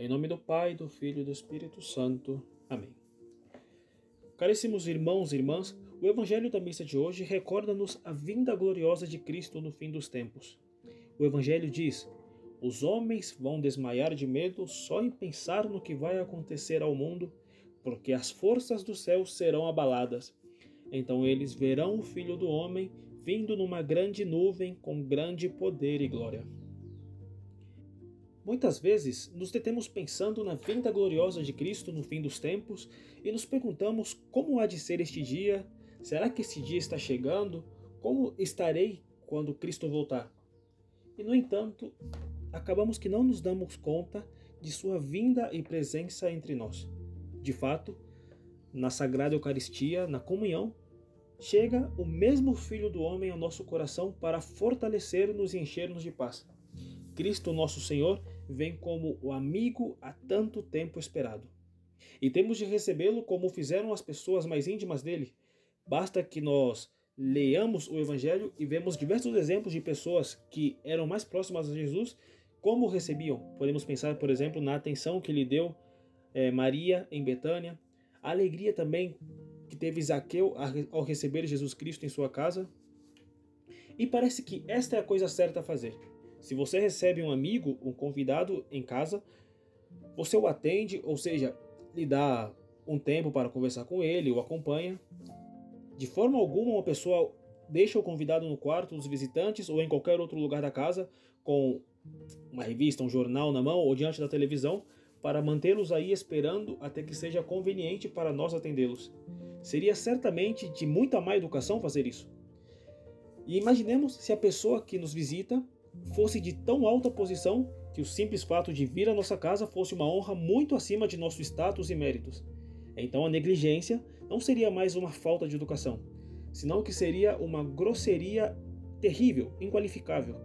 Em nome do Pai, do Filho e do Espírito Santo. Amém. Caríssimos irmãos e irmãs, o Evangelho da missa de hoje recorda-nos a vinda gloriosa de Cristo no fim dos tempos. O Evangelho diz: Os homens vão desmaiar de medo só em pensar no que vai acontecer ao mundo, porque as forças do céu serão abaladas. Então eles verão o Filho do Homem vindo numa grande nuvem com grande poder e glória. Muitas vezes nos detemos pensando na vinda gloriosa de Cristo no fim dos tempos e nos perguntamos como há de ser este dia, será que esse dia está chegando? Como estarei quando Cristo voltar? E no entanto, acabamos que não nos damos conta de sua vinda e presença entre nós. De fato, na Sagrada Eucaristia, na comunhão, chega o mesmo Filho do Homem ao nosso coração para fortalecer-nos e encher-nos de paz. Cristo, nosso Senhor, vem como o amigo há tanto tempo esperado. E temos de recebê-lo como fizeram as pessoas mais íntimas dele. Basta que nós leamos o Evangelho e vemos diversos exemplos de pessoas que eram mais próximas a Jesus, como recebiam. Podemos pensar, por exemplo, na atenção que lhe deu é, Maria em Betânia, a alegria também que teve Zaqueu ao receber Jesus Cristo em sua casa. E parece que esta é a coisa certa a fazer. Se você recebe um amigo, um convidado em casa, você o atende, ou seja, lhe dá um tempo para conversar com ele, o acompanha. De forma alguma, uma pessoa deixa o convidado no quarto dos visitantes ou em qualquer outro lugar da casa com uma revista, um jornal na mão ou diante da televisão para mantê-los aí esperando até que seja conveniente para nós atendê-los. Seria certamente de muita má educação fazer isso. E imaginemos se a pessoa que nos visita fosse de tão alta posição que o simples fato de vir à nossa casa fosse uma honra muito acima de nosso status e méritos. Então a negligência não seria mais uma falta de educação, senão que seria uma grosseria terrível, inqualificável.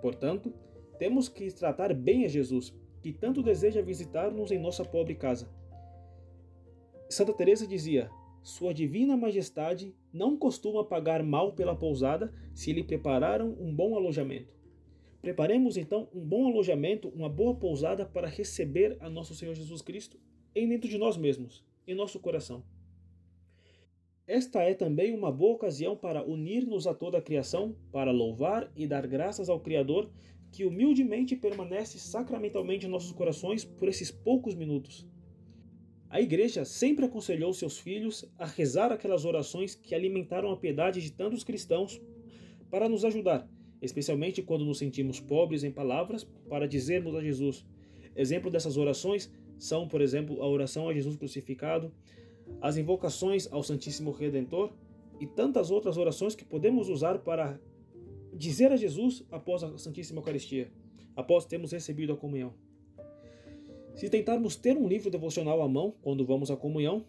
Portanto, temos que tratar bem a Jesus, que tanto deseja visitar-nos em nossa pobre casa. Santa Teresa dizia: sua Divina Majestade não costuma pagar mal pela pousada se lhe prepararam um bom alojamento. Preparemos então um bom alojamento, uma boa pousada para receber a nosso Senhor Jesus Cristo em dentro de nós mesmos, em nosso coração. Esta é também uma boa ocasião para unir-nos a toda a criação, para louvar e dar graças ao Criador que humildemente permanece sacramentalmente em nossos corações por esses poucos minutos. A igreja sempre aconselhou seus filhos a rezar aquelas orações que alimentaram a piedade de tantos cristãos para nos ajudar, especialmente quando nos sentimos pobres em palavras, para dizermos a Jesus. Exemplo dessas orações são, por exemplo, a oração a Jesus crucificado, as invocações ao Santíssimo Redentor e tantas outras orações que podemos usar para dizer a Jesus após a Santíssima Eucaristia, após termos recebido a comunhão. Se tentarmos ter um livro devocional à mão quando vamos à comunhão,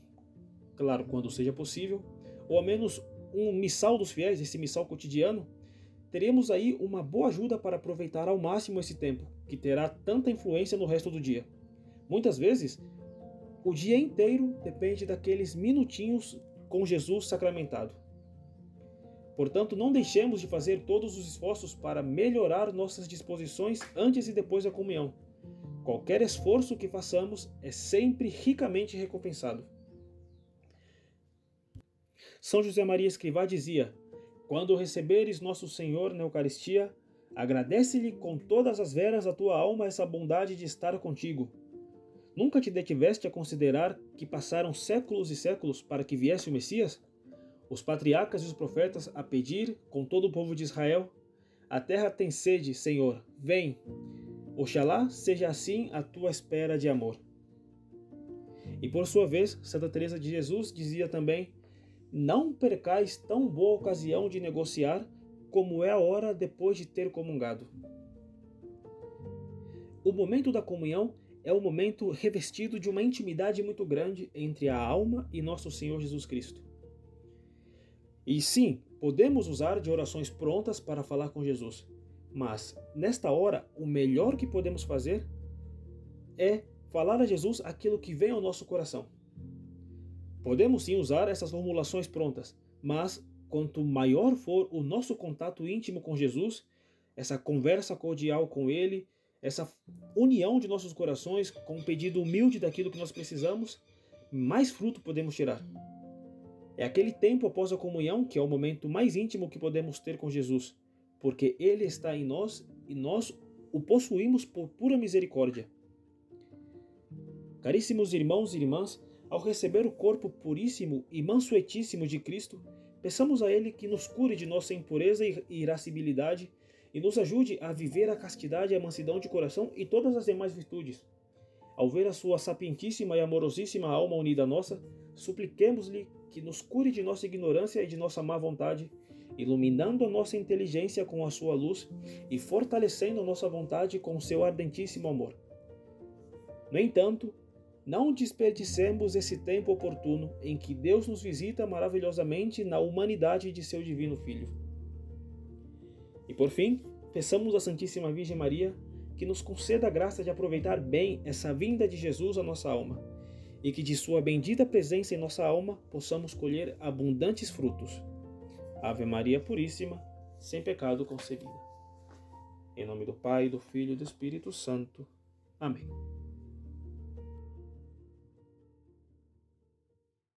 claro, quando seja possível, ou ao menos um missal dos fiéis, esse missal cotidiano, teremos aí uma boa ajuda para aproveitar ao máximo esse tempo, que terá tanta influência no resto do dia. Muitas vezes, o dia inteiro depende daqueles minutinhos com Jesus sacramentado. Portanto, não deixemos de fazer todos os esforços para melhorar nossas disposições antes e depois da comunhão Qualquer esforço que façamos é sempre ricamente recompensado. São José Maria Escrivá dizia: Quando receberes nosso Senhor na Eucaristia, agradece-lhe com todas as veras a tua alma essa bondade de estar contigo. Nunca te detiveste a considerar que passaram séculos e séculos para que viesse o Messias? Os patriarcas e os profetas a pedir, com todo o povo de Israel: A terra tem sede, Senhor, vem. Oxalá seja assim a tua espera de amor. E por sua vez, Santa Teresa de Jesus dizia também: Não percais tão boa ocasião de negociar como é a hora depois de ter comungado. O momento da comunhão é um momento revestido de uma intimidade muito grande entre a alma e nosso Senhor Jesus Cristo. E sim, podemos usar de orações prontas para falar com Jesus, mas, nesta hora, o melhor que podemos fazer é falar a Jesus aquilo que vem ao nosso coração. Podemos sim usar essas formulações prontas, mas quanto maior for o nosso contato íntimo com Jesus, essa conversa cordial com Ele, essa união de nossos corações com um pedido humilde daquilo que nós precisamos, mais fruto podemos tirar. É aquele tempo após a comunhão que é o momento mais íntimo que podemos ter com Jesus, porque Ele está em nós e nós o possuímos por pura misericórdia. Caríssimos irmãos e irmãs, ao receber o corpo puríssimo e mansuetíssimo de Cristo, peçamos a Ele que nos cure de nossa impureza e irascibilidade e nos ajude a viver a castidade e a mansidão de coração e todas as demais virtudes. Ao ver a sua sapientíssima e amorosíssima alma unida à nossa, supliquemos-lhe que nos cure de nossa ignorância e de nossa má vontade, iluminando nossa inteligência com a sua luz e fortalecendo nossa vontade com seu ardentíssimo amor. No entanto, não desperdicemos esse tempo oportuno em que Deus nos visita maravilhosamente na humanidade de seu divino Filho. E por fim, peçamos à Santíssima Virgem Maria que nos conceda a graça de aproveitar bem essa vinda de Jesus à nossa alma e que de sua bendita presença em nossa alma possamos colher abundantes frutos. Ave Maria Puríssima, sem pecado concebida. Em nome do Pai, do Filho e do Espírito Santo. Amém.